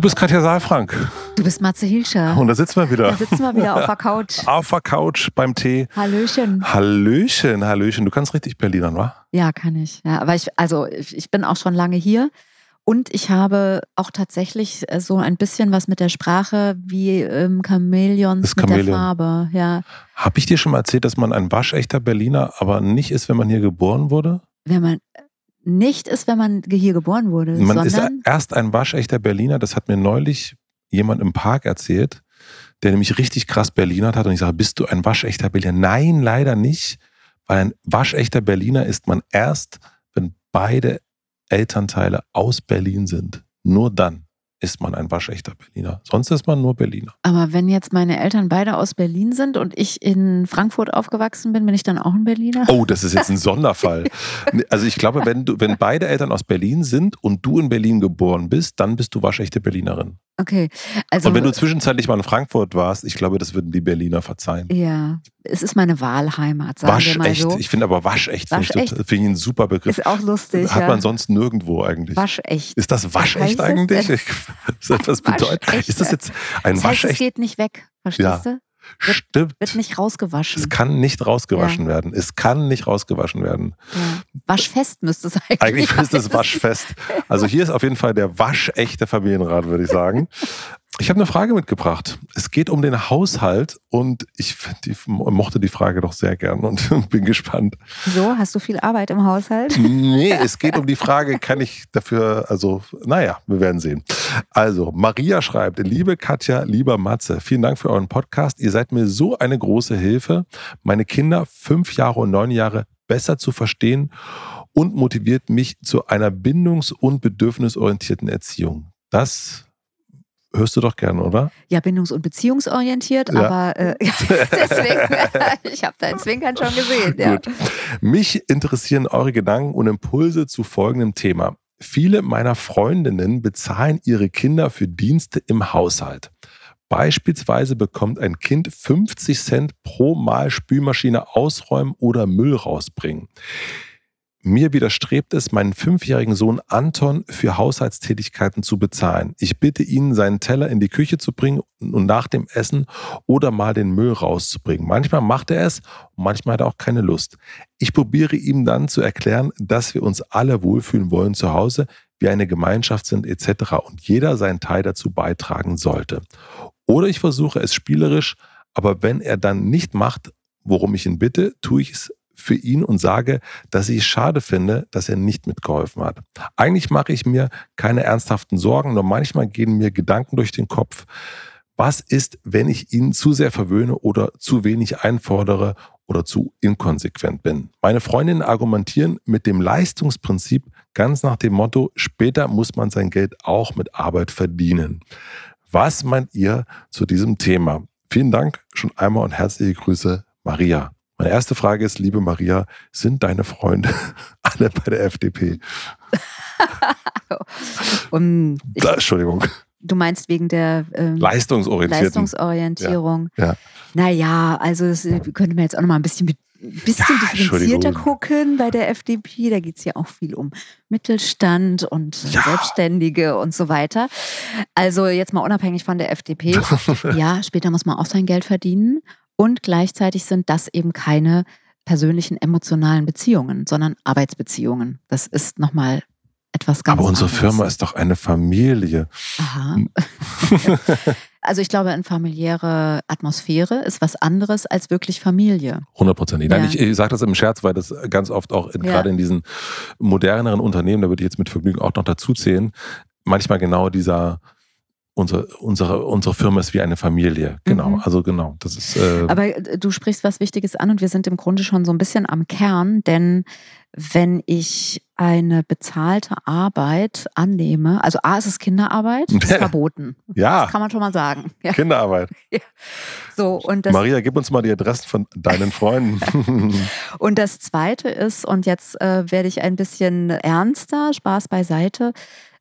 Du bist Katja Saalfrank. Du bist Matze Hilscher. Und da sitzen wir wieder. Da sitzen wir wieder auf der Couch. auf der Couch beim Tee. Hallöchen. Hallöchen, Hallöchen. Du kannst richtig Berlinern, wa? Ja, kann ich. Ja, aber ich, also ich bin auch schon lange hier. Und ich habe auch tatsächlich äh, so ein bisschen was mit der Sprache wie ähm, Chamäleons mit Chamäleon. der Farbe. Ja. Habe ich dir schon mal erzählt, dass man ein waschechter Berliner aber nicht ist, wenn man hier geboren wurde? Wenn man nicht ist, wenn man hier geboren wurde, Man ist erst ein waschechter Berliner, das hat mir neulich jemand im Park erzählt, der nämlich richtig krass Berliner hat. Und ich sage, bist du ein waschechter Berliner? Nein, leider nicht. Weil ein waschechter Berliner ist man erst, wenn beide Elternteile aus Berlin sind. Nur dann ist man ein waschechter Berliner. Sonst ist man nur Berliner. aber wenn jetzt meine Eltern beide aus Berlin sind und ich in Frankfurt aufgewachsen bin, bin ich dann auch ein Berliner? Oh, das ist jetzt ein Sonderfall. Also ich glaube, wenn, du, wenn beide Eltern aus Berlin sind und du in Berlin geboren bist, dann bist du waschechte Berlinerin. Okay. Also Und wenn du zwischenzeitlich mal in Frankfurt warst, ich glaube, das würden die Berliner verzeihen. ja, es ist meine Wahlheimat, sagen wir mal Waschecht. so. Ich finde aber waschecht, finde ich, Waschecht. finde ich einen super Begriff. Ist auch lustig. Hat ja. man sonst nirgendwo eigentlich. Waschecht. ist das waschecht das eigentlich? Ich, was bedeutet? Waschecht. Ist das jetzt ein Das heißt, es waschecht? geht nicht weg, verstehst Ja. du? Stimmt. Wird nicht rausgewaschen. Es kann nicht rausgewaschen werden. Es kann nicht rausgewaschen werden. Ja. Waschfest müsste es eigentlich. Eigentlich ist es heißen. waschfest. Also hier ist auf jeden Fall der waschechte Familienrat, würde ich sagen. Ich habe eine Frage mitgebracht. Es geht um den Haushalt und ich die, mochte die Frage doch sehr gern und bin gespannt. So, hast du viel Arbeit im Haushalt? Nee, es geht um die Frage, kann ich dafür, also, naja, wir werden sehen. Also, Maria schreibt, liebe Katja, lieber Matze, vielen Dank für euren Podcast. Ihr seid mir so eine große Hilfe, meine Kinder fünf Jahre und neun Jahre besser zu verstehen und motiviert mich zu einer bindungs- und bedürfnisorientierten Erziehung. Das hörst du doch gern, oder? Ja, bindungs- und beziehungsorientiert, Ja. aber äh, deswegen, ich habe dein Zwinkern schon gesehen. Ja. Mich interessieren eure Gedanken und Impulse zu folgendem Thema. Viele meiner Freundinnen bezahlen ihre Kinder für Dienste im Haushalt. Beispielsweise bekommt ein Kind 50 Cent pro Mal Spülmaschine ausräumen oder Müll rausbringen. Mir widerstrebt es, meinen fünfjährigen Sohn Anton für Haushaltstätigkeiten zu bezahlen. Ich bitte ihn, seinen Teller in die Küche zu bringen und nach dem Essen oder mal den Müll rauszubringen. Manchmal macht er es manchmal hat er auch keine Lust. Ich probiere ihm dann zu erklären, dass wir uns alle wohlfühlen wollen zu Hause, wir eine Gemeinschaft sind etc. und jeder seinen Teil dazu beitragen sollte. Oder ich versuche es spielerisch, aber wenn er dann nicht macht, worum ich ihn bitte, tue ich es für ihn und sage, dass ich es schade finde, dass er nicht mitgeholfen hat. Eigentlich mache ich mir keine ernsthaften Sorgen, nur manchmal gehen mir Gedanken durch den Kopf. Was ist, wenn ich ihn zu sehr verwöhne oder zu wenig einfordere oder zu inkonsequent bin? Meine Freundinnen argumentieren mit dem Leistungsprinzip ganz nach dem Motto, später muss man sein Geld auch mit Arbeit verdienen. Was meint ihr zu diesem Thema? Vielen Dank schon einmal und herzliche Grüße, Maria. Meine erste Frage ist, liebe Maria, sind deine Freunde alle bei der FDP? Um, ich, Entschuldigung, du meinst wegen der ähm. Leistungsorientierung. Ja, ja. Naja, also das äh, könnte man jetzt auch noch mal ein bisschen, ein bisschen Ja, differenzierter gucken bei der FDP. Da geht es ja auch viel um Mittelstand und Ja. Selbstständige und so weiter. Also jetzt mal unabhängig von der FDP. ja, später muss man auch sein Geld verdienen. Und gleichzeitig sind das eben keine persönlichen emotionalen Beziehungen, sondern Arbeitsbeziehungen. Das ist nochmal etwas ganz Aber unsere anderes. Firma ist doch eine Familie. Aha. also ich glaube, eine familiäre Atmosphäre ist was anderes als wirklich Familie. Hundertprozentig. Nein, Ja. ich, ich sage das im Scherz, weil das ganz oft auch in, Ja. gerade in diesen moderneren Unternehmen, da würde ich jetzt mit Vergnügen auch noch dazu zählen, manchmal genau dieser, unsere, unsere, unsere Firma ist wie eine Familie. Genau, mhm. also genau. Das ist, äh Aber äh, du sprichst was Wichtiges an und wir sind im Grunde schon so ein bisschen am Kern, denn wenn ich eine bezahlte Arbeit annehme, also A, ist es Kinderarbeit, ist verboten. ja. Das kann man schon mal sagen. Ja. Kinderarbeit. Ja. So, und das, Maria, gib uns mal die Adressen von deinen Freunden. und das Zweite ist, und jetzt äh, werde ich ein bisschen ernster, Spaß beiseite,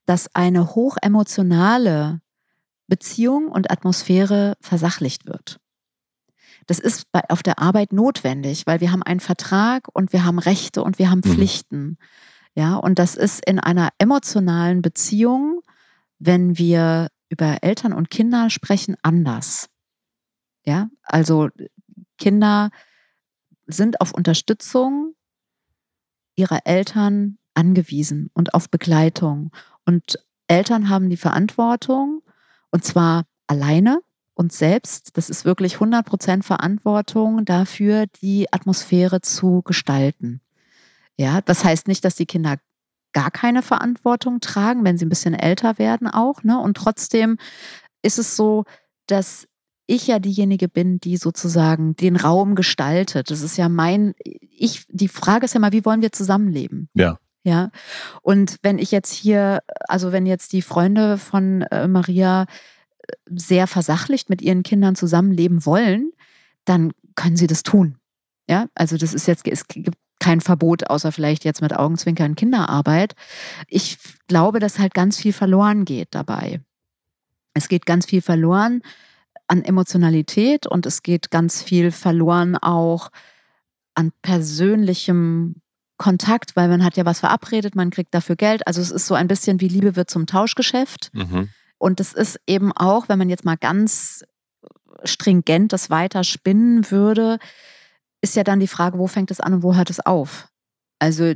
dass eine hochemotionale Beziehung und Atmosphäre versachlicht wird. Das ist bei, auf der Arbeit notwendig, weil wir haben einen Vertrag und wir haben Rechte und wir haben mhm. Pflichten. Ja, und das ist in einer emotionalen Beziehung, wenn wir über Eltern und Kinder sprechen, anders. Ja, also Kinder sind auf Unterstützung ihrer Eltern angewiesen und auf Begleitung. Und Eltern haben die Verantwortung, und zwar alleine, uns selbst. Das ist wirklich 100% Verantwortung dafür, die Atmosphäre zu gestalten. Ja, das heißt nicht, dass die Kinder gar keine Verantwortung tragen, wenn sie ein bisschen älter werden auch. Ne? Und trotzdem ist es so, dass ich ja diejenige bin, die sozusagen den Raum gestaltet. Das ist ja mein, ich, die Frage ist ja mal, wie wollen wir zusammenleben? Ja. Ja. Und wenn ich jetzt hier, also wenn jetzt die Freunde von äh, Maria äh, sehr versachlicht mit ihren Kindern zusammenleben wollen, dann können sie das tun. Ja, also das ist jetzt, es gibt kein Verbot, außer vielleicht jetzt mit Augenzwinkern Kinderarbeit. Ich glaube, dass halt ganz viel verloren geht dabei. Es geht ganz viel verloren an Emotionalität und es geht ganz viel verloren auch an persönlichem Kontakt, weil man hat ja was verabredet, man kriegt dafür Geld. Also es ist so ein bisschen wie Liebe wird zum Tauschgeschäft. Mhm. Und es ist eben auch, wenn man jetzt mal ganz stringent das weiter spinnen würde, ist ja dann die Frage, wo fängt es an und wo hört es auf? Also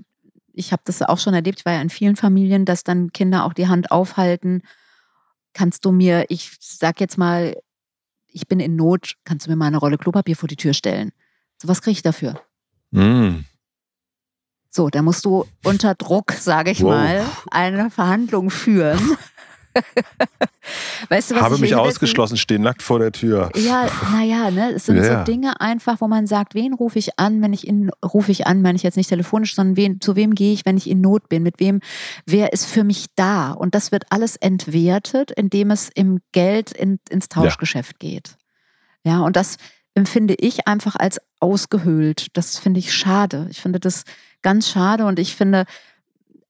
ich habe das auch schon erlebt, ich war ja in vielen Familien, dass dann Kinder auch die Hand aufhalten. Kannst du mir, ich sag jetzt mal, ich bin in Not, kannst du mir mal eine Rolle Klopapier vor die Tür stellen? So was kriege ich dafür? Mm. So, da musst du unter Druck, sage ich wow. mal, eine Verhandlung führen. weißt du, was Habe mich ausgeschlossen, stehe nackt vor der Tür. Ja, naja, ne? es sind ja. so Dinge einfach, wo man sagt, wen rufe ich an, wenn ich in, rufe ich an, meine ich jetzt nicht telefonisch, sondern wen, zu wem gehe ich, wenn ich in Not bin, mit wem, wer ist für mich da? Und das wird alles entwertet, indem es im Geld in, ins Tauschgeschäft ja. geht. Ja, und das empfinde ich einfach als ausgehöhlt. Das finde ich schade. Ich finde das ganz schade und ich finde,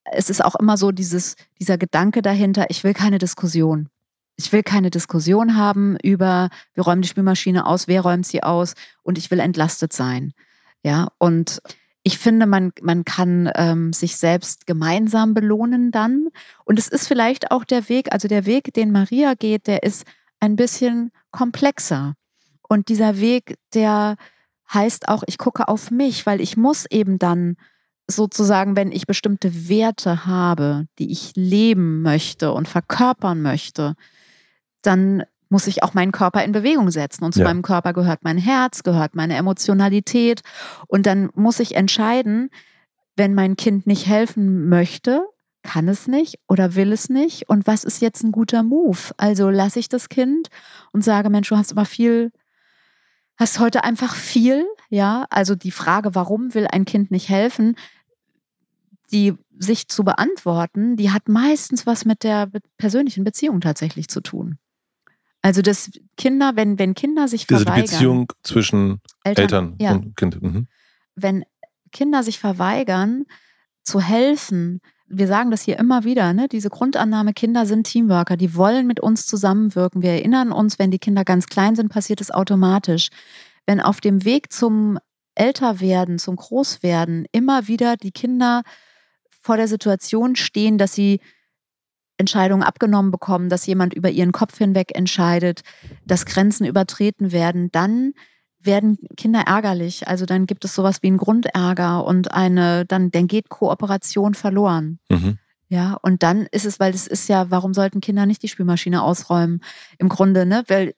es ist auch immer so dieses, dieser Gedanke dahinter, ich will keine Diskussion. Ich will keine Diskussion haben über, wir räumen die Spülmaschine aus, wer räumt sie aus und ich will entlastet sein. Ja, und ich finde, man, man kann ähm, sich selbst gemeinsam belohnen dann. Und es ist vielleicht auch der Weg, also der Weg, den Maria geht, der ist ein bisschen komplexer. Und dieser Weg, der heißt auch, ich gucke auf mich, weil ich muss eben dann sozusagen, wenn ich bestimmte Werte habe, die ich leben möchte und verkörpern möchte, dann muss ich auch meinen Körper in Bewegung setzen. Und zu ja. meinem Körper gehört mein Herz, gehört meine Emotionalität. Und dann muss ich entscheiden, wenn mein Kind nicht helfen möchte, kann es nicht oder will es nicht. Und was ist jetzt ein guter Move? Also lasse ich das Kind und sage, Mensch, du hast aber viel, hast heute einfach viel. Ja, also die Frage, warum will ein Kind nicht helfen, die sich zu beantworten, die hat meistens was mit der persönlichen Beziehung tatsächlich zu tun. Also dass Kinder, wenn, wenn Kinder sich Diese verweigern. Diese Beziehung zwischen Eltern, Eltern ja. und Kind. Mhm. Wenn Kinder sich verweigern, zu helfen, wir sagen das hier immer wieder, ne? diese Grundannahme, Kinder sind Teamworker, die wollen mit uns zusammenwirken. Wir erinnern uns, wenn die Kinder ganz klein sind, passiert es automatisch. Wenn auf dem Weg zum Älterwerden, zum Großwerden immer wieder die Kinder vor der Situation stehen, dass sie Entscheidungen abgenommen bekommen, dass jemand über ihren Kopf hinweg entscheidet, dass Grenzen übertreten werden, dann werden Kinder ärgerlich. Also dann gibt es sowas wie einen Grundärger und eine, dann, dann geht Kooperation verloren. Mhm. Ja, und dann ist es, weil es ist ja, warum sollten Kinder nicht die Spülmaschine ausräumen? Im Grunde, ne? Weil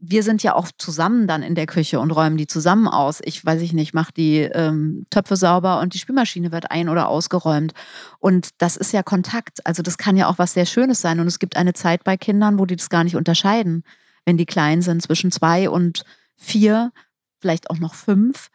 wir sind ja auch zusammen dann in der Küche und räumen die zusammen aus. Ich weiß ich nicht, mache die ähm, Töpfe sauber und die Spülmaschine wird ein- oder ausgeräumt. Und das ist ja Kontakt. Also das kann ja auch was sehr Schönes sein. Und es gibt eine Zeit bei Kindern, wo die das gar nicht unterscheiden, wenn die klein sind, zwischen zwei und vier, vielleicht auch noch fünf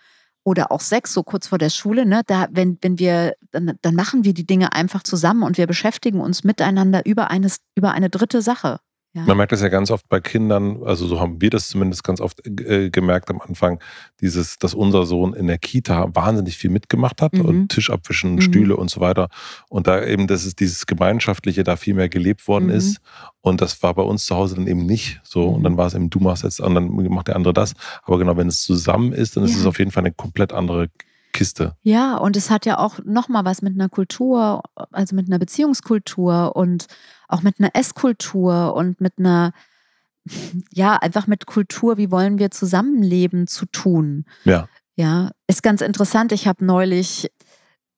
oder auch sechs, so kurz vor der Schule, ne, da, wenn, wenn wir, dann, dann machen wir die Dinge einfach zusammen und wir beschäftigen uns miteinander über, eines, über eine dritte Sache. Ja. Man merkt das ja ganz oft bei Kindern, also so haben wir das zumindest ganz oft äh, gemerkt am Anfang, dieses, dass unser Sohn in der Kita wahnsinnig viel mitgemacht hat mhm. und Tisch abwischen, mhm. Stühle und so weiter. Und da eben, dass es dieses Gemeinschaftliche da viel mehr gelebt worden mhm. ist. Und das war bei uns zu Hause dann eben nicht so. Und dann mhm. war es eben, du machst jetzt, und dann macht der andere das. Aber genau, wenn es zusammen ist, dann ja. ist es auf jeden Fall eine komplett andere Kiste. Ja, und es hat ja auch nochmal was mit einer Kultur, also mit einer Beziehungskultur und auch mit einer Esskultur und mit einer, ja, einfach mit Kultur, wie wollen wir zusammenleben, zu tun. Ja. Ja, ist ganz interessant. Ich habe neulich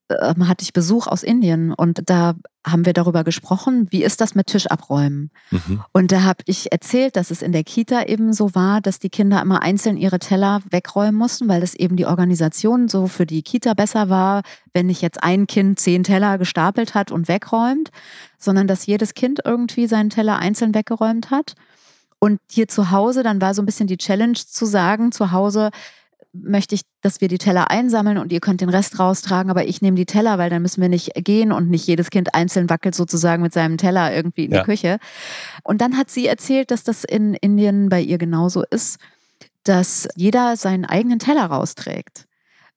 ähm, hatte ich Besuch aus Indien und da haben wir darüber gesprochen, wie ist das mit Tischabräumen? Mhm. Und da habe ich erzählt, dass es in der Kita eben so war, dass die Kinder immer einzeln ihre Teller wegräumen mussten, weil das eben die Organisation so für die Kita besser war, wenn nicht jetzt ein Kind zehn Teller gestapelt hat und wegräumt, sondern dass jedes Kind irgendwie seinen Teller einzeln weggeräumt hat. Und hier zu Hause, dann war so ein bisschen die Challenge zu sagen, zu Hause, möchte ich, dass wir die Teller einsammeln und ihr könnt den Rest raustragen, aber ich nehme die Teller, weil dann müssen wir nicht gehen und nicht jedes Kind einzeln wackelt sozusagen mit seinem Teller irgendwie in ja. die Küche. Und dann hat sie erzählt, dass das in Indien bei ihr genauso ist, dass jeder seinen eigenen Teller rausträgt.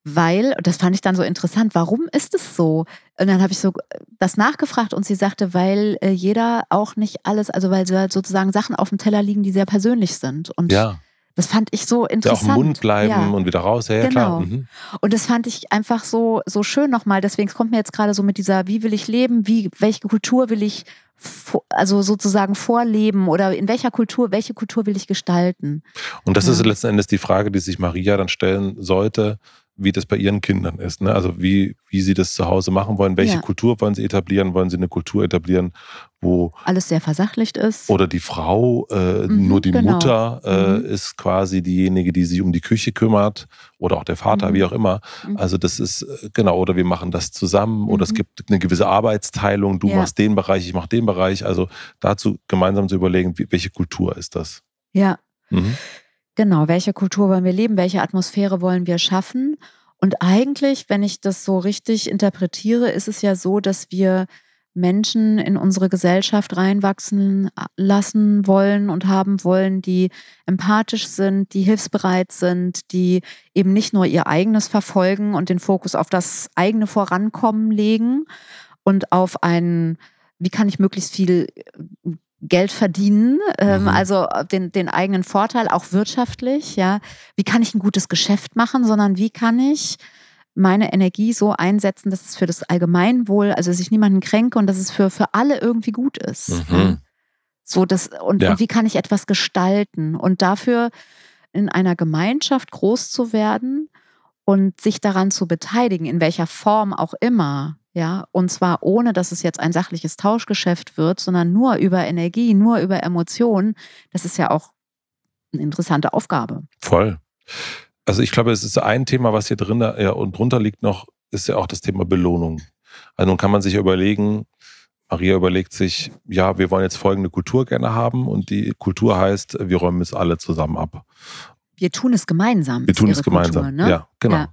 Weil, das fand ich dann so interessant, warum ist es so? Und dann habe ich so das nachgefragt und sie sagte, weil äh, jeder auch nicht alles, also weil sozusagen Sachen auf dem Teller liegen, die sehr persönlich sind. Und ja das fand ich so interessant. Ja, auch im Mund bleiben ja. und wieder raus, ja, ja genau. klar. Mhm. Und das fand ich einfach so, so schön nochmal. Deswegen kommt mir jetzt gerade so mit dieser, wie will ich leben, wie, welche Kultur will ich also sozusagen vorleben oder in welcher Kultur, welche Kultur will ich gestalten? Und das ja. ist letzten Endes die Frage, die sich Maria dann stellen sollte wie das bei ihren Kindern ist. Ne? Also wie, wie sie das zu Hause machen wollen, welche ja. Kultur wollen sie etablieren, wollen sie eine Kultur etablieren, wo alles sehr versachlicht ist. Oder die Frau, äh, mhm, nur die genau. Mutter äh, mhm. ist quasi diejenige, die sich um die Küche kümmert oder auch der Vater, mhm. wie auch immer. Mhm. Also das ist äh, genau, oder wir machen das zusammen oder es mhm. gibt eine gewisse Arbeitsteilung, du ja. machst den Bereich, ich mach den Bereich. Also dazu gemeinsam zu überlegen, wie, welche Kultur ist das? Ja. Mhm. Genau, welche Kultur wollen wir leben, welche Atmosphäre wollen wir schaffen? Und eigentlich, wenn ich das so richtig interpretiere, ist es ja so, dass wir Menschen in unsere Gesellschaft reinwachsen äh, lassen wollen und haben wollen, die empathisch sind, die hilfsbereit sind, die eben nicht nur ihr eigenes verfolgen und den Fokus auf das eigene Vorankommen legen und auf ein, wie kann ich möglichst viel äh, Geld verdienen, ähm, mhm. also den, den eigenen Vorteil, auch wirtschaftlich, ja. Wie kann ich ein gutes Geschäft machen, sondern wie kann ich meine Energie so einsetzen, dass es für das Allgemeinwohl, also dass ich niemanden kränke und dass es für, für alle irgendwie gut ist. Mhm. So das, und, ja. und wie kann ich etwas gestalten? Und dafür in einer Gemeinschaft groß zu werden und sich daran zu beteiligen, in welcher Form auch immer, ja, und zwar ohne, dass es jetzt ein sachliches Tauschgeschäft wird, sondern nur über Energie, nur über Emotionen. Das ist ja auch eine interessante Aufgabe. Voll. Also ich glaube, es ist ein Thema, was hier drin ja, und drunter liegt noch, ist ja auch das Thema Belohnung. Also nun kann man sich überlegen, Maria überlegt sich, ja, wir wollen jetzt folgende Kultur gerne haben und die Kultur heißt, wir räumen es alle zusammen ab. Wir tun es gemeinsam. Wir tun es gemeinsam, Kultur, ne? ja, genau. Ja.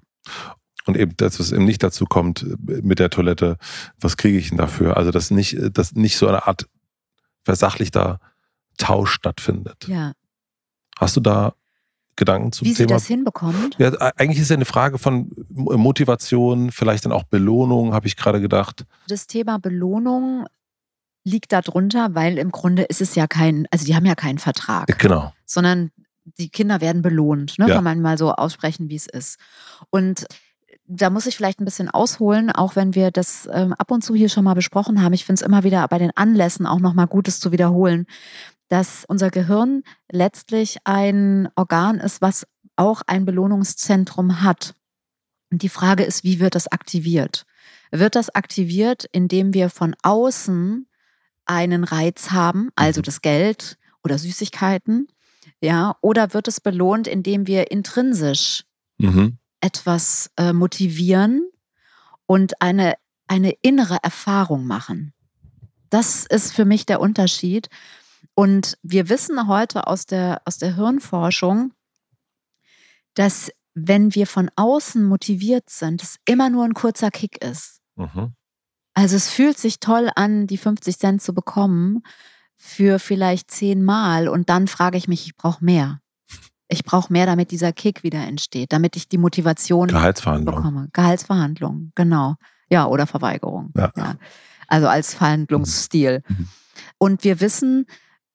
Und eben das, was eben nicht dazu kommt mit der Toilette, was kriege ich denn dafür? Also, dass nicht, dass nicht so eine Art versachlichter Tausch stattfindet. Ja. Hast du da Gedanken zum Wie Thema? Wie sie das hinbekommt? Ja, eigentlich ist ja eine Frage von Motivation, vielleicht dann auch Belohnung, habe ich gerade gedacht. Das Thema Belohnung liegt darunter, weil im Grunde ist es ja kein, also die haben ja keinen Vertrag. Genau. Sondern die Kinder werden belohnt, ne? Ja. kann man mal so aussprechen, wie es ist. Und da muss ich vielleicht ein bisschen ausholen, auch wenn wir das ähm, ab und zu hier schon mal besprochen haben. Ich finde es immer wieder bei den Anlässen auch nochmal Gutes zu wiederholen, dass unser Gehirn letztlich ein Organ ist, was auch ein Belohnungszentrum hat. Und die Frage ist, wie wird das aktiviert? Wird das aktiviert, indem wir von außen einen Reiz haben, also mhm. das Geld oder Süßigkeiten? Ja, oder wird es belohnt, indem wir intrinsisch mhm. Etwas äh, motivieren und eine, eine innere Erfahrung machen? Das ist für mich der Unterschied. Und wir wissen heute aus der, aus der Hirnforschung, dass wenn wir von außen motiviert sind, es immer nur ein kurzer Kick ist. Mhm. Also es fühlt sich toll an, die 50 Cent zu bekommen für vielleicht zehnmal und dann frage ich mich, ich brauche mehr. Ich brauche mehr, damit dieser Kick wieder entsteht, damit ich die Motivation Gehaltsverhandlung. bekomme. Gehaltsverhandlung, genau. Ja, oder Verweigerung. Ja. ja. Also als Verhandlungsstil. Mhm. mhm. Und wir wissen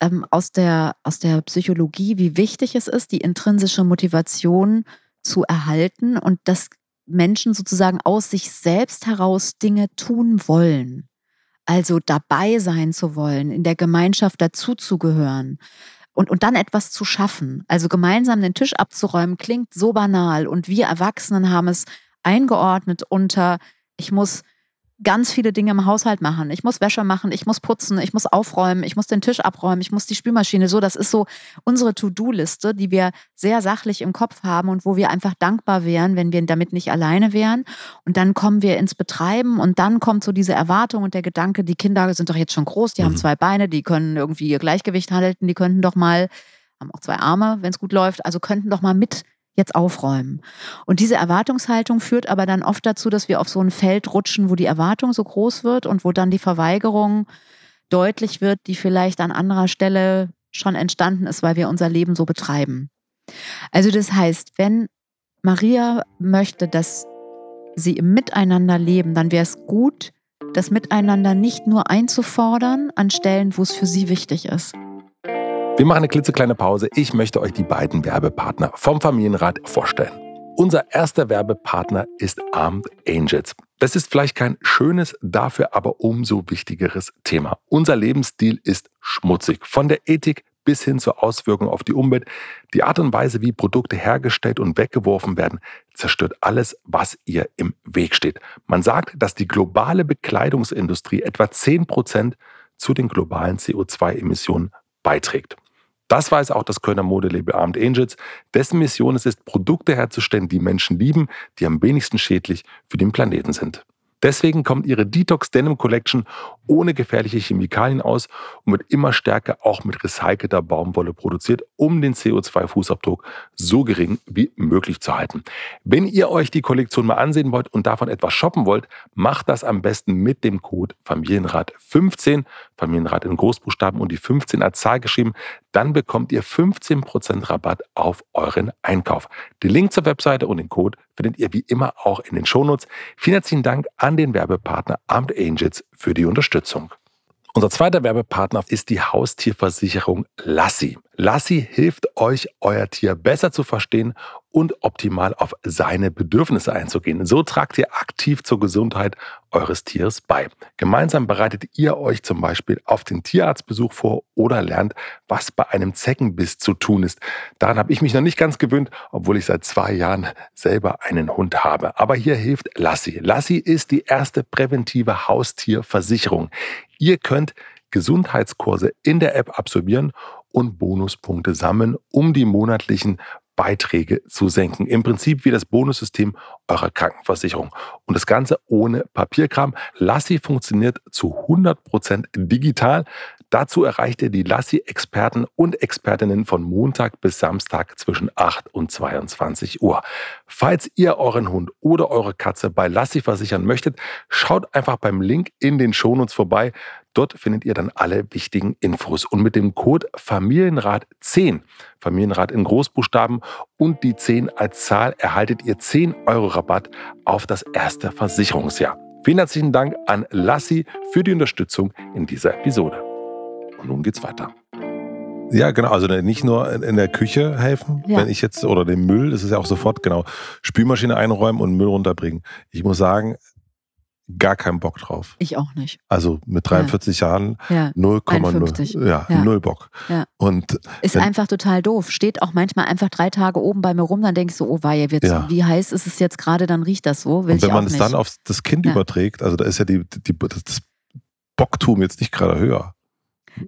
ähm, aus, der, aus der Psychologie, wie wichtig es ist, die intrinsische Motivation zu erhalten und dass Menschen sozusagen aus sich selbst heraus Dinge tun wollen. Also dabei sein zu wollen, in der Gemeinschaft dazuzugehören und, und dann etwas zu schaffen. Also gemeinsam den Tisch abzuräumen klingt so banal und wir Erwachsenen haben es eingeordnet unter, ich muss ganz viele Dinge im Haushalt machen. Ich muss Wäsche machen, ich muss putzen, ich muss aufräumen, ich muss den Tisch abräumen, ich muss die Spülmaschine. So, das ist so unsere To-Do-Liste, die wir sehr sachlich im Kopf haben und wo wir einfach dankbar wären, wenn wir damit nicht alleine wären. Und dann kommen wir ins Betreiben und dann kommt so diese Erwartung und der Gedanke, die Kinder sind doch jetzt schon groß, die mhm. haben zwei Beine, die können irgendwie ihr Gleichgewicht halten, die könnten doch mal, haben auch zwei Arme, wenn es gut läuft, also könnten doch mal mit jetzt aufräumen. Und diese Erwartungshaltung führt aber dann oft dazu, dass wir auf so ein Feld rutschen, wo die Erwartung so groß wird und wo dann die Verweigerung deutlich wird, die vielleicht an anderer Stelle schon entstanden ist, weil wir unser Leben so betreiben. Also das heißt, wenn Maria möchte, dass sie im Miteinander leben, dann wäre es gut, das Miteinander nicht nur einzufordern an Stellen, wo es für sie wichtig ist. Wir machen eine klitzekleine Pause. Ich möchte euch die beiden Werbepartner vom Familienrat vorstellen. Unser erster Werbepartner ist Armed Angels. Das ist vielleicht kein schönes, dafür aber umso wichtigeres Thema. Unser Lebensstil ist schmutzig. Von der Ethik bis hin zur Auswirkung auf die Umwelt. Die Art und Weise, wie Produkte hergestellt und weggeworfen werden, zerstört alles, was ihr im Weg steht. Man sagt, dass die globale Bekleidungsindustrie etwa 10 Prozent zu den globalen CO2-Emissionen beiträgt. Das weiß auch das Kölner Modelabel Armed Angels. Dessen Mission es ist, Produkte herzustellen, die Menschen lieben, die am wenigsten schädlich für den Planeten sind. Deswegen kommt ihre Detox Denim Collection ohne gefährliche Chemikalien aus und wird immer stärker auch mit recycelter Baumwolle produziert, um den CO2-Fußabdruck so gering wie möglich zu halten. Wenn ihr euch die Kollektion mal ansehen wollt und davon etwas shoppen wollt, macht das am besten mit dem Code Familienrat 15, Familienrat in Großbuchstaben und die 15 als Zahl geschrieben. Dann bekommt ihr 15% Rabatt auf euren Einkauf. Den Link zur Webseite und den Code findet ihr wie immer auch in den Shownotes. Vielen herzlichen Dank an den Werbepartner Armed Angels für die Unterstützung. Unser zweiter Werbepartner ist die Haustierversicherung Lassi. Lassi hilft euch, euer Tier besser zu verstehen und optimal auf seine Bedürfnisse einzugehen. So tragt ihr aktiv zur Gesundheit eures Tieres bei. Gemeinsam bereitet ihr euch zum Beispiel auf den Tierarztbesuch vor oder lernt, was bei einem Zeckenbiss zu tun ist. Daran habe ich mich noch nicht ganz gewöhnt, obwohl ich seit zwei Jahren selber einen Hund habe. Aber hier hilft Lassi. Lassi ist die erste präventive Haustierversicherung. Ihr könnt Gesundheitskurse in der App absolvieren und Bonuspunkte sammeln, um die monatlichen Beiträge zu senken. Im Prinzip wie das Bonussystem eurer Krankenversicherung. Und das Ganze ohne Papierkram. Lassi funktioniert zu 100% digital. Dazu erreicht ihr die Lassi-Experten und Expertinnen von Montag bis Samstag zwischen 8 und 22 Uhr. Falls ihr euren Hund oder eure Katze bei Lassi versichern möchtet, schaut einfach beim Link in den Shownotes vorbei. Dort findet ihr dann alle wichtigen Infos. Und mit dem Code Familienrat 10, Familienrat in Großbuchstaben und die 10 als Zahl erhaltet ihr 10 Euro Rabatt auf das erste Versicherungsjahr. Vielen herzlichen Dank an Lassi für die Unterstützung in dieser Episode. Und nun geht's weiter. Ja, genau. Also nicht nur in der Küche helfen, ja. wenn ich jetzt, oder den Müll, das ist ja auch sofort, genau, Spülmaschine einräumen und Müll runterbringen. Ich muss sagen, gar keinen Bock drauf. Ich auch nicht. Also mit 43 ja. Jahren ja. 0,0. Ja, ja, null Bock. Ja. Und ist einfach total doof. Steht auch manchmal einfach drei Tage oben bei mir rum, dann denke ich so, oh weia, jetzt, ja. wie heiß ist es jetzt gerade, dann riecht das so. Will und wenn man es dann auf das Kind überträgt, also da ist ja die, die, das Bocktum jetzt nicht gerade höher.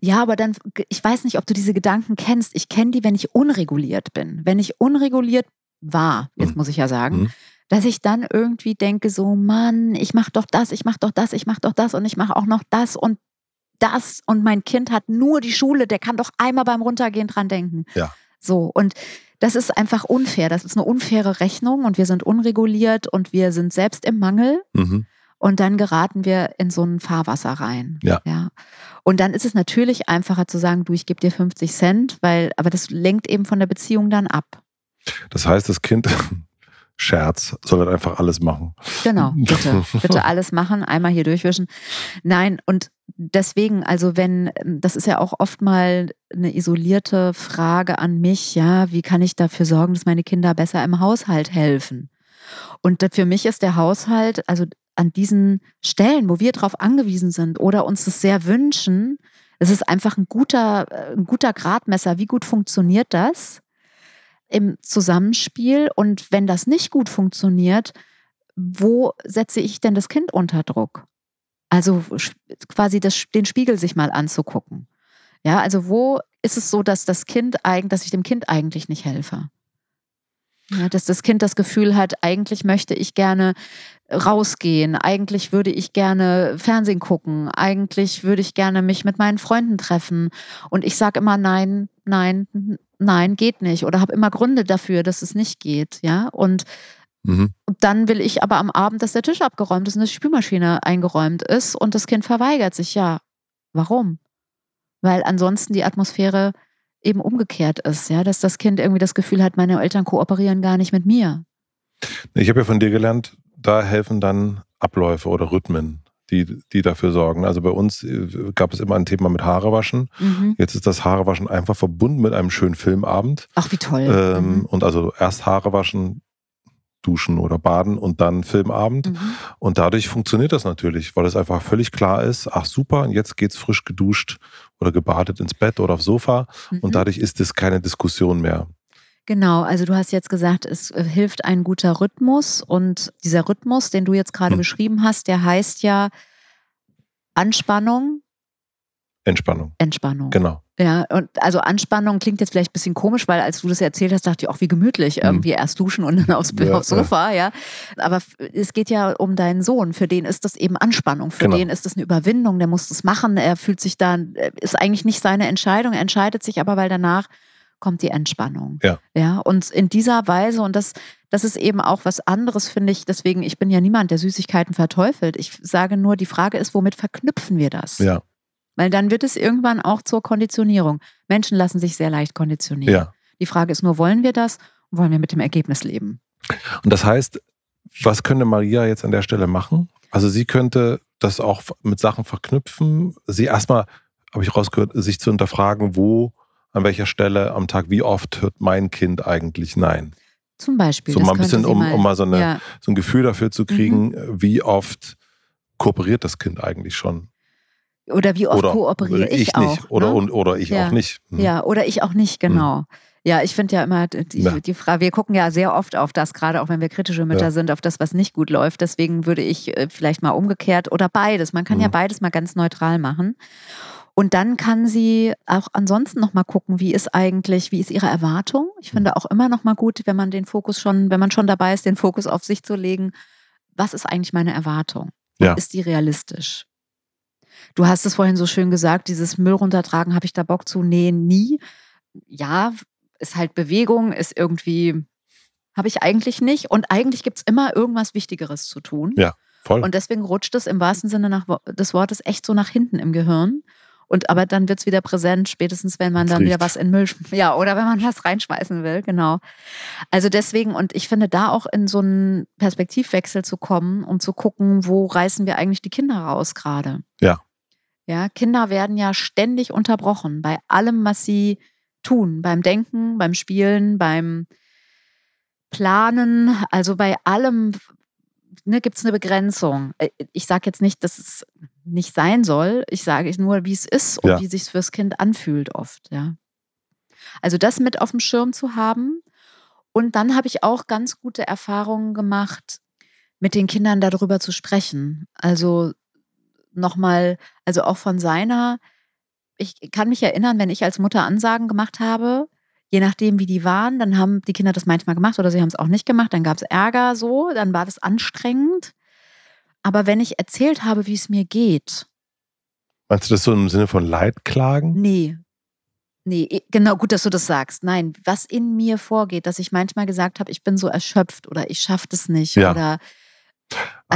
Ja, aber dann, ich weiß nicht, ob du diese Gedanken kennst. Ich kenne die, wenn ich unreguliert bin. Wenn ich unreguliert war, jetzt mhm. muss ich ja sagen, mhm dass ich dann irgendwie denke, so Mann, ich mache doch das, ich mache doch das, ich mache doch das und ich mache auch noch das und das und mein Kind hat nur die Schule, der kann doch einmal beim Runtergehen dran denken. Ja. So und das ist einfach unfair. Das ist eine unfaire Rechnung und wir sind unreguliert und wir sind selbst im Mangel. Mhm. Und dann geraten wir in so ein Fahrwasser rein. Ja. ja. Und dann ist es natürlich einfacher zu sagen, du, ich gebe dir 50 Cent, weil, aber das lenkt eben von der Beziehung dann ab. Das heißt, das Kind Scherz, soll er einfach alles machen. Genau, bitte, bitte alles machen, einmal hier durchwischen. Nein, und deswegen, also wenn, das ist ja auch oft mal eine isolierte Frage an mich, ja, wie kann ich dafür sorgen, dass meine Kinder besser im Haushalt helfen? Und für mich ist der Haushalt, also an diesen Stellen, wo wir darauf angewiesen sind oder uns das sehr wünschen, es ist einfach ein guter, ein guter Gradmesser. Wie gut funktioniert das? im Zusammenspiel und wenn das nicht gut funktioniert, wo setze ich denn das Kind unter Druck? Also quasi das, den Spiegel sich mal anzugucken. Ja, also wo ist es so, dass das Kind eigentlich, dass ich dem Kind eigentlich nicht helfe? Ja, dass das Kind das Gefühl hat, eigentlich möchte ich gerne rausgehen, eigentlich würde ich gerne Fernsehen gucken, eigentlich würde ich gerne mich mit meinen Freunden treffen. Und ich sage immer nein, nein, nein, geht nicht. Oder habe immer Gründe dafür, dass es nicht geht. Ja, und mhm. dann will ich aber am Abend, dass der Tisch abgeräumt ist und die Spülmaschine eingeräumt ist und das Kind verweigert sich. Ja, warum? Weil ansonsten die Atmosphäre eben umgekehrt ist, ja, dass das Kind irgendwie das Gefühl hat, meine Eltern kooperieren gar nicht mit mir. Ich habe ja von dir gelernt, da helfen dann Abläufe oder Rhythmen, die, die dafür sorgen. Also bei uns äh, gab es immer ein Thema mit Haarewaschen. Mhm. Jetzt ist das Haarewaschen einfach verbunden mit einem schönen Filmabend. Ach, wie toll. Ähm, mhm. Und also erst Haarewaschen, duschen oder baden und dann Filmabend. Mhm. Und dadurch funktioniert das natürlich, weil es einfach völlig klar ist, ach super, und jetzt geht's frisch geduscht oder gebadet ins Bett oder aufs Sofa. Mhm. Und dadurch ist es keine Diskussion mehr. Genau, also du hast jetzt gesagt, es äh, hilft ein guter Rhythmus und dieser Rhythmus, den du jetzt gerade hm. beschrieben hast, der heißt ja Anspannung. Entspannung. Entspannung. Genau. Ja, und also Anspannung klingt jetzt vielleicht ein bisschen komisch, weil als du das erzählt hast, dachte ich auch, wie gemütlich, mhm. irgendwie erst duschen und dann aufs, ja, aufs Sofa, ja. ja. Aber es geht ja um deinen Sohn, für den ist das eben Anspannung, für genau. den ist das eine Überwindung, der muss das machen, er fühlt sich dann, äh, ist eigentlich nicht seine Entscheidung, er entscheidet sich aber, weil danach kommt die Entspannung. Ja. Ja, und in dieser Weise, und das, das ist eben auch was anderes, finde ich, deswegen, ich bin ja niemand, der Süßigkeiten verteufelt. Ich sage nur, die Frage ist, womit verknüpfen wir das? Ja. Weil dann wird es irgendwann auch zur Konditionierung. Menschen lassen sich sehr leicht konditionieren. Ja. Die Frage ist nur, wollen wir das? Wollen wir mit dem Ergebnis leben? Und das heißt, was könnte Maria jetzt an der Stelle machen? Also sie könnte das auch mit Sachen verknüpfen. Sie erstmal, habe ich rausgehört, sich zu hinterfragen, wo, an welcher Stelle am Tag, wie oft hört mein Kind eigentlich Nein? Zum Beispiel. So mal ein bisschen, um, um mal so, eine, ja. so ein Gefühl dafür zu kriegen, mhm. wie oft kooperiert das Kind eigentlich schon? Oder wie oft oder kooperiere ich, ich nicht. auch? Oder, ne? oder ich ja. auch nicht. Hm. Ja, oder ich auch nicht, genau. Hm. Ja, ich finde ja immer die, ja. die, Frage, wir gucken ja sehr oft auf das, gerade auch wenn wir kritische Mütter ja. sind, auf das, was nicht gut läuft. Deswegen würde ich äh, vielleicht mal umgekehrt oder beides. Man kann mhm. ja beides mal ganz neutral machen. Und dann kann sie auch ansonsten nochmal gucken, wie ist eigentlich, wie ist ihre Erwartung? Ich finde mhm. auch immer nochmal gut, wenn man den Fokus schon, wenn man schon dabei ist, den Fokus auf sich zu legen. Was ist eigentlich meine Erwartung? Ja. Ist die realistisch? Du hast es vorhin so schön gesagt, dieses Müll runtertragen, habe ich da Bock zu? Nee, nie. Ja, ist halt Bewegung, ist irgendwie, habe ich eigentlich nicht. Und eigentlich gibt es immer irgendwas Wichtigeres zu tun. Ja, voll. Und deswegen rutscht es im wahrsten Sinne nach, des Wortes echt so nach hinten im Gehirn. Und aber dann wird es wieder präsent, spätestens wenn man dann Riecht. wieder was in Müll, ja, oder wenn man was reinschmeißen will, genau. Also deswegen, und ich finde, da auch in so einen Perspektivwechsel zu kommen und zu gucken, wo reißen wir eigentlich die Kinder raus gerade. Ja. Ja, Kinder werden ja ständig unterbrochen bei allem, was sie tun, beim Denken, beim Spielen, beim Planen, also bei allem, ne, gibt es eine Begrenzung. Äh, ich sage jetzt nicht, dass es nicht sein soll. Ich sage nur, wie es ist und Ja. wie sich fürs Kind anfühlt oft. Ja. Also das mit auf dem Schirm zu haben. Und dann habe ich auch ganz gute Erfahrungen gemacht, mit den Kindern darüber zu sprechen. Also nochmal, also auch von seiner, ich kann mich erinnern, wenn ich als Mutter Ansagen gemacht habe, je nachdem, wie die waren, dann haben die Kinder das manchmal gemacht oder sie haben es auch nicht gemacht, dann gab es Ärger so, dann war das anstrengend. Aber wenn ich erzählt habe, wie es mir geht, Meinst du das so im Sinne von Leidklagen? nee, nee, genau, gut, dass du das sagst. Nein, was in mir vorgeht, dass ich manchmal gesagt habe, ich bin so erschöpft oder ich schaffe das nicht Ja. oder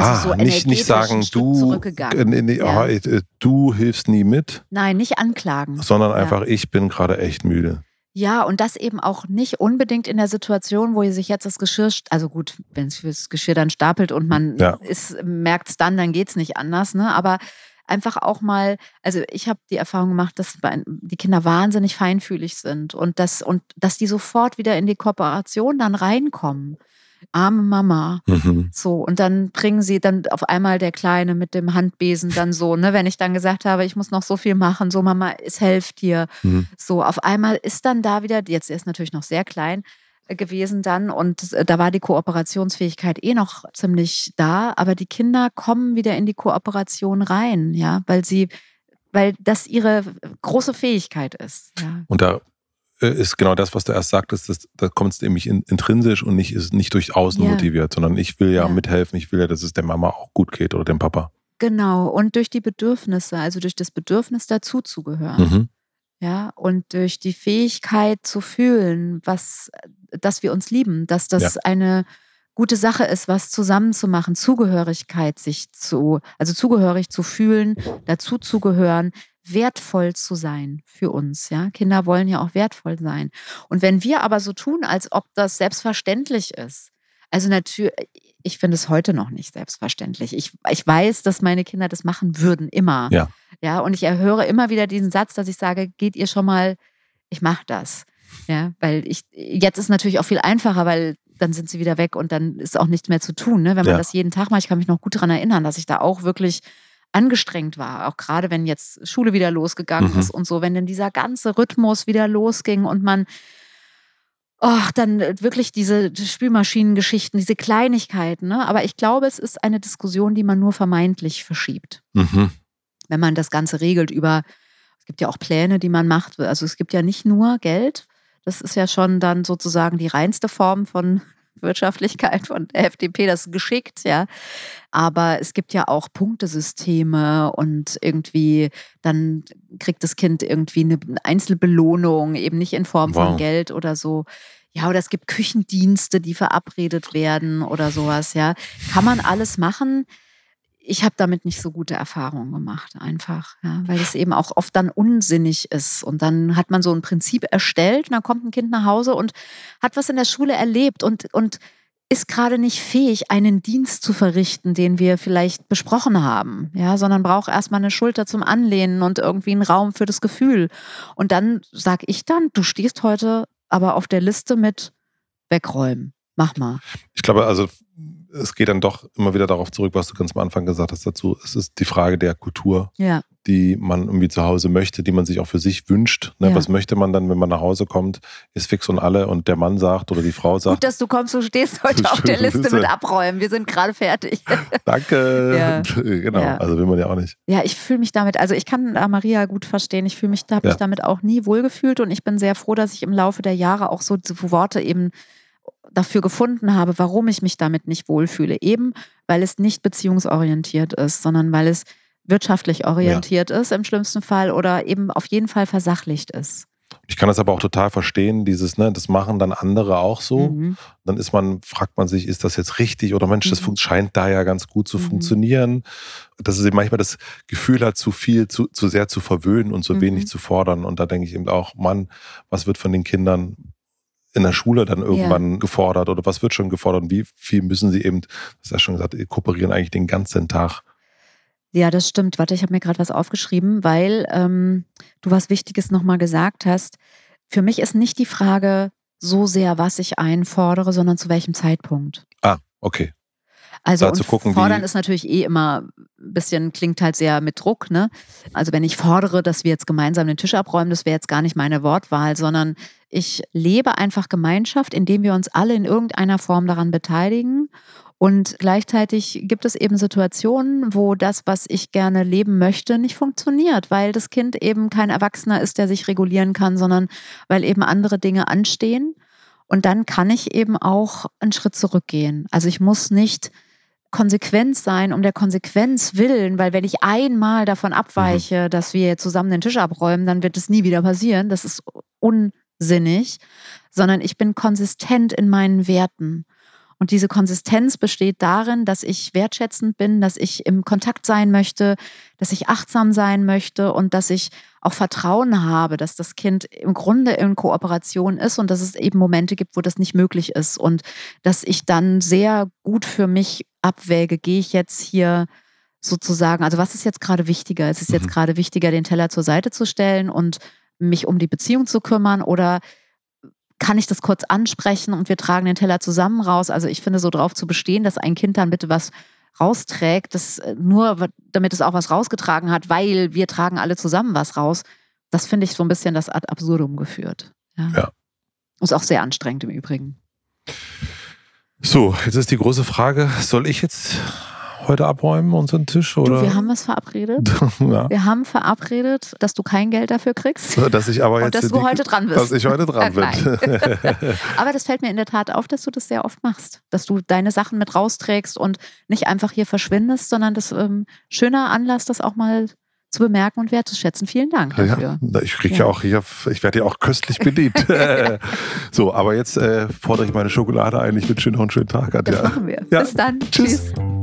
also so ah, nicht, nicht energetisch sagen, du, äh, nee, Ja. äh, du hilfst nie mit, nein, nicht anklagen. sondern Ja. einfach, ich bin gerade echt müde. Ja, und das eben auch nicht unbedingt in der Situation, wo ihr sich jetzt das Geschirr, also gut, wenn es das Geschirr dann stapelt und man Ja. merkt es dann, dann geht es nicht anders, ne? Aber einfach auch mal, also ich habe die Erfahrung gemacht, dass die Kinder wahnsinnig feinfühlig sind und dass, und dass die sofort wieder in die Kooperation dann reinkommen. Arme Mama. Mhm. So, und dann bringen sie dann auf einmal der Kleine mit dem Handbesen dann so, ne, wenn ich dann gesagt habe, ich muss noch so viel machen, so Mama, es helft dir. Mhm. So, auf einmal ist dann da wieder, jetzt er ist natürlich noch sehr klein äh, gewesen dann und äh, da war die Kooperationsfähigkeit eh noch ziemlich da, aber die Kinder kommen wieder in die Kooperation rein, ja, weil sie, weil das ihre große Fähigkeit ist. Ja. Und da äh, ist genau das, was du erst sagtest, da kommt es nämlich in, intrinsisch und nicht, ist nicht durch Außen Ja. motiviert, sondern ich will ja, Ja. mithelfen, ich will ja, dass es der Mama auch gut geht oder dem Papa. Genau, und durch die Bedürfnisse, also durch das Bedürfnis dazuzugehören. Mhm. Ja, und durch die Fähigkeit zu fühlen, was, dass wir uns lieben, dass das eine gute Sache ist, was zusammenzumachen, Zugehörigkeit sich zu, also zugehörig zu fühlen, dazuzugehören, wertvoll zu sein für uns. Ja, Kinder wollen ja auch wertvoll sein. Und wenn wir aber so tun, als ob das selbstverständlich ist, also natürlich, ich finde es heute noch nicht selbstverständlich. Ich, ich weiß, dass meine Kinder das machen würden, immer. Ja. Ja, und ich höre immer wieder diesen Satz, dass ich sage, geht ihr schon mal, ich mache das. Ja, weil ich, jetzt ist natürlich auch viel einfacher, weil dann sind sie wieder weg und dann ist auch nichts mehr zu tun. Ne? Wenn man Ja. das jeden Tag macht, ich kann mich noch gut daran erinnern, dass ich da auch wirklich angestrengt war. Auch gerade wenn jetzt Schule wieder losgegangen Mhm. ist und so, wenn dann dieser ganze Rhythmus wieder losging und man Oh, dann wirklich diese Spülmaschinengeschichten, diese Kleinigkeiten. Ne? Aber ich glaube, es ist eine Diskussion, die man nur vermeintlich verschiebt Mhm. wenn man das Ganze regelt über, es gibt ja auch Pläne, die man macht. Also es gibt ja nicht nur Geld. Das ist ja schon dann sozusagen die reinste Form von Wirtschaftlichkeit von der FDP, das ist geschickt, ja. Aber es gibt ja auch Punktesysteme und irgendwie dann kriegt das Kind irgendwie eine Einzelbelohnung, eben nicht in Form Wow. von Geld oder so. Ja, oder es gibt Küchendienste, die verabredet werden oder sowas, ja. Kann man alles machen? Ich habe damit nicht so gute Erfahrungen gemacht, einfach, ja, weil es eben auch oft dann unsinnig ist. Und dann hat man so ein Prinzip erstellt und dann kommt ein Kind nach Hause und hat was in der Schule erlebt und, und ist gerade nicht fähig, einen Dienst zu verrichten, den wir vielleicht besprochen haben, ja, sondern braucht erstmal eine Schulter zum Anlehnen und irgendwie einen Raum für das Gefühl. Und dann sage ich dann, du stehst heute aber auf der Liste mit wegräumen. Mach mal. Ich glaube, also es geht dann doch immer wieder darauf zurück, was du ganz am Anfang gesagt hast dazu. Es ist die Frage der Kultur, Ja. die man irgendwie zu Hause möchte, die man sich auch für sich wünscht. Ne? Ja. Was möchte man dann, wenn man nach Hause kommt, ist fix und alle und der Mann sagt oder die Frau Gut, sagt, dass du kommst, du stehst heute auf der Liste mit Abräumen. Wir sind gerade fertig. danke. Ja. genau, also will man ja auch nicht. Ja, ich fühle mich damit, also ich kann äh, Maria gut verstehen. Ich fühle mich, habe Ja. mich damit auch nie wohlgefühlt und ich bin sehr froh, dass ich im Laufe der Jahre auch so Worte eben dafür gefunden habe, warum ich mich damit nicht wohlfühle. Eben, weil es nicht beziehungsorientiert ist, sondern weil es wirtschaftlich orientiert ist im schlimmsten Fall oder eben auf jeden Fall versachlicht ist. Ich kann das aber auch total verstehen, dieses, ne, das machen dann andere auch so. Mhm. Dann ist man, fragt man sich, ist das jetzt richtig oder Mensch, das Mhm. scheint da ja ganz gut zu Mhm. funktionieren. Dass es eben manchmal das Gefühl hat, zu viel, zu, zu sehr zu verwöhnen und zu Mhm. wenig zu fordern. Und da denke ich eben auch, Mann, was wird von den Kindern in der Schule dann irgendwann gefordert oder was wird schon gefordert und wie viel müssen sie eben, das hast du ja schon gesagt, kooperieren eigentlich den ganzen Tag. Ja, das stimmt. Warte, ich habe mir gerade was aufgeschrieben, weil ähm, du was Wichtiges nochmal gesagt hast. Für mich ist nicht die Frage so sehr, was ich einfordere, sondern zu welchem Zeitpunkt. Ah, okay. Also zu gucken, fordern ist natürlich eh immer ein bisschen, klingt halt sehr mit Druck, ne? Also wenn ich fordere, dass wir jetzt gemeinsam den Tisch abräumen, das wäre jetzt gar nicht meine Wortwahl, sondern ich lebe einfach Gemeinschaft, indem wir uns alle in irgendeiner Form daran beteiligen. Und gleichzeitig gibt es eben Situationen, wo das, was ich gerne leben möchte, nicht funktioniert, weil das Kind eben kein Erwachsener ist, der sich regulieren kann, sondern weil eben andere Dinge anstehen. Und dann kann ich eben auch einen Schritt zurückgehen. Also ich muss nicht konsequent sein um der Konsequenz willen, weil wenn ich einmal davon abweiche, mhm. dass wir zusammen den Tisch abräumen, dann wird es nie wieder passieren. Das ist unsinnig, sondern ich bin konsistent in meinen Werten. Und diese Konsistenz besteht darin, dass ich wertschätzend bin, dass ich im Kontakt sein möchte, dass ich achtsam sein möchte und dass ich auch Vertrauen habe, dass das Kind im Grunde in Kooperation ist und dass es eben Momente gibt, wo das nicht möglich ist und dass ich dann sehr gut für mich abwäge, gehe ich jetzt hier sozusagen, also was ist jetzt gerade wichtiger? Es ist jetzt mhm. gerade wichtiger, den Teller zur Seite zu stellen und mich um die Beziehung zu kümmern oder kann ich das kurz ansprechen und wir tragen den Teller zusammen raus. Also ich finde so darauf zu bestehen, dass ein Kind dann bitte was rausträgt, das äh, nur damit es auch was rausgetragen hat, weil wir tragen alle zusammen was raus. Das finde ich so ein bisschen das ad absurdum geführt. Ja. ja. Ist auch sehr anstrengend im Übrigen. So, jetzt ist die große Frage, soll ich jetzt heute abräumen, unseren Tisch? Oder? Du, wir haben was verabredet. ja. Wir haben verabredet, dass du kein Geld dafür kriegst. Dass ich aber jetzt. Und dass du heute dran bist. Dass ich heute dran bin. aber das fällt mir in der Tat auf, dass du das sehr oft machst. Dass du deine Sachen mit rausträgst und nicht einfach hier verschwindest, sondern das ähm, schöner Anlass, das auch mal zu bemerken und wertzuschätzen. Vielen Dank dafür. Ja, ich kriege ja. ja. auch, ich, ich werde ja auch köstlich bedient. so, aber jetzt äh, fordere ich meine Schokolade ein. Ich wünsche dir noch einen schönen Tag. Katja. Das machen wir. Ja. Bis dann. Tschüss. Tschüss.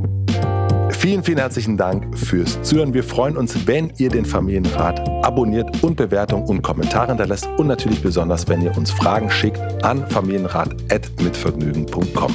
Vielen, vielen herzlichen Dank fürs Zuhören. Wir freuen uns, wenn ihr den Familienrat abonniert und Bewertungen und Kommentare hinterlässt und natürlich besonders, wenn ihr uns Fragen schickt an familienrat.mitvergnügen.com.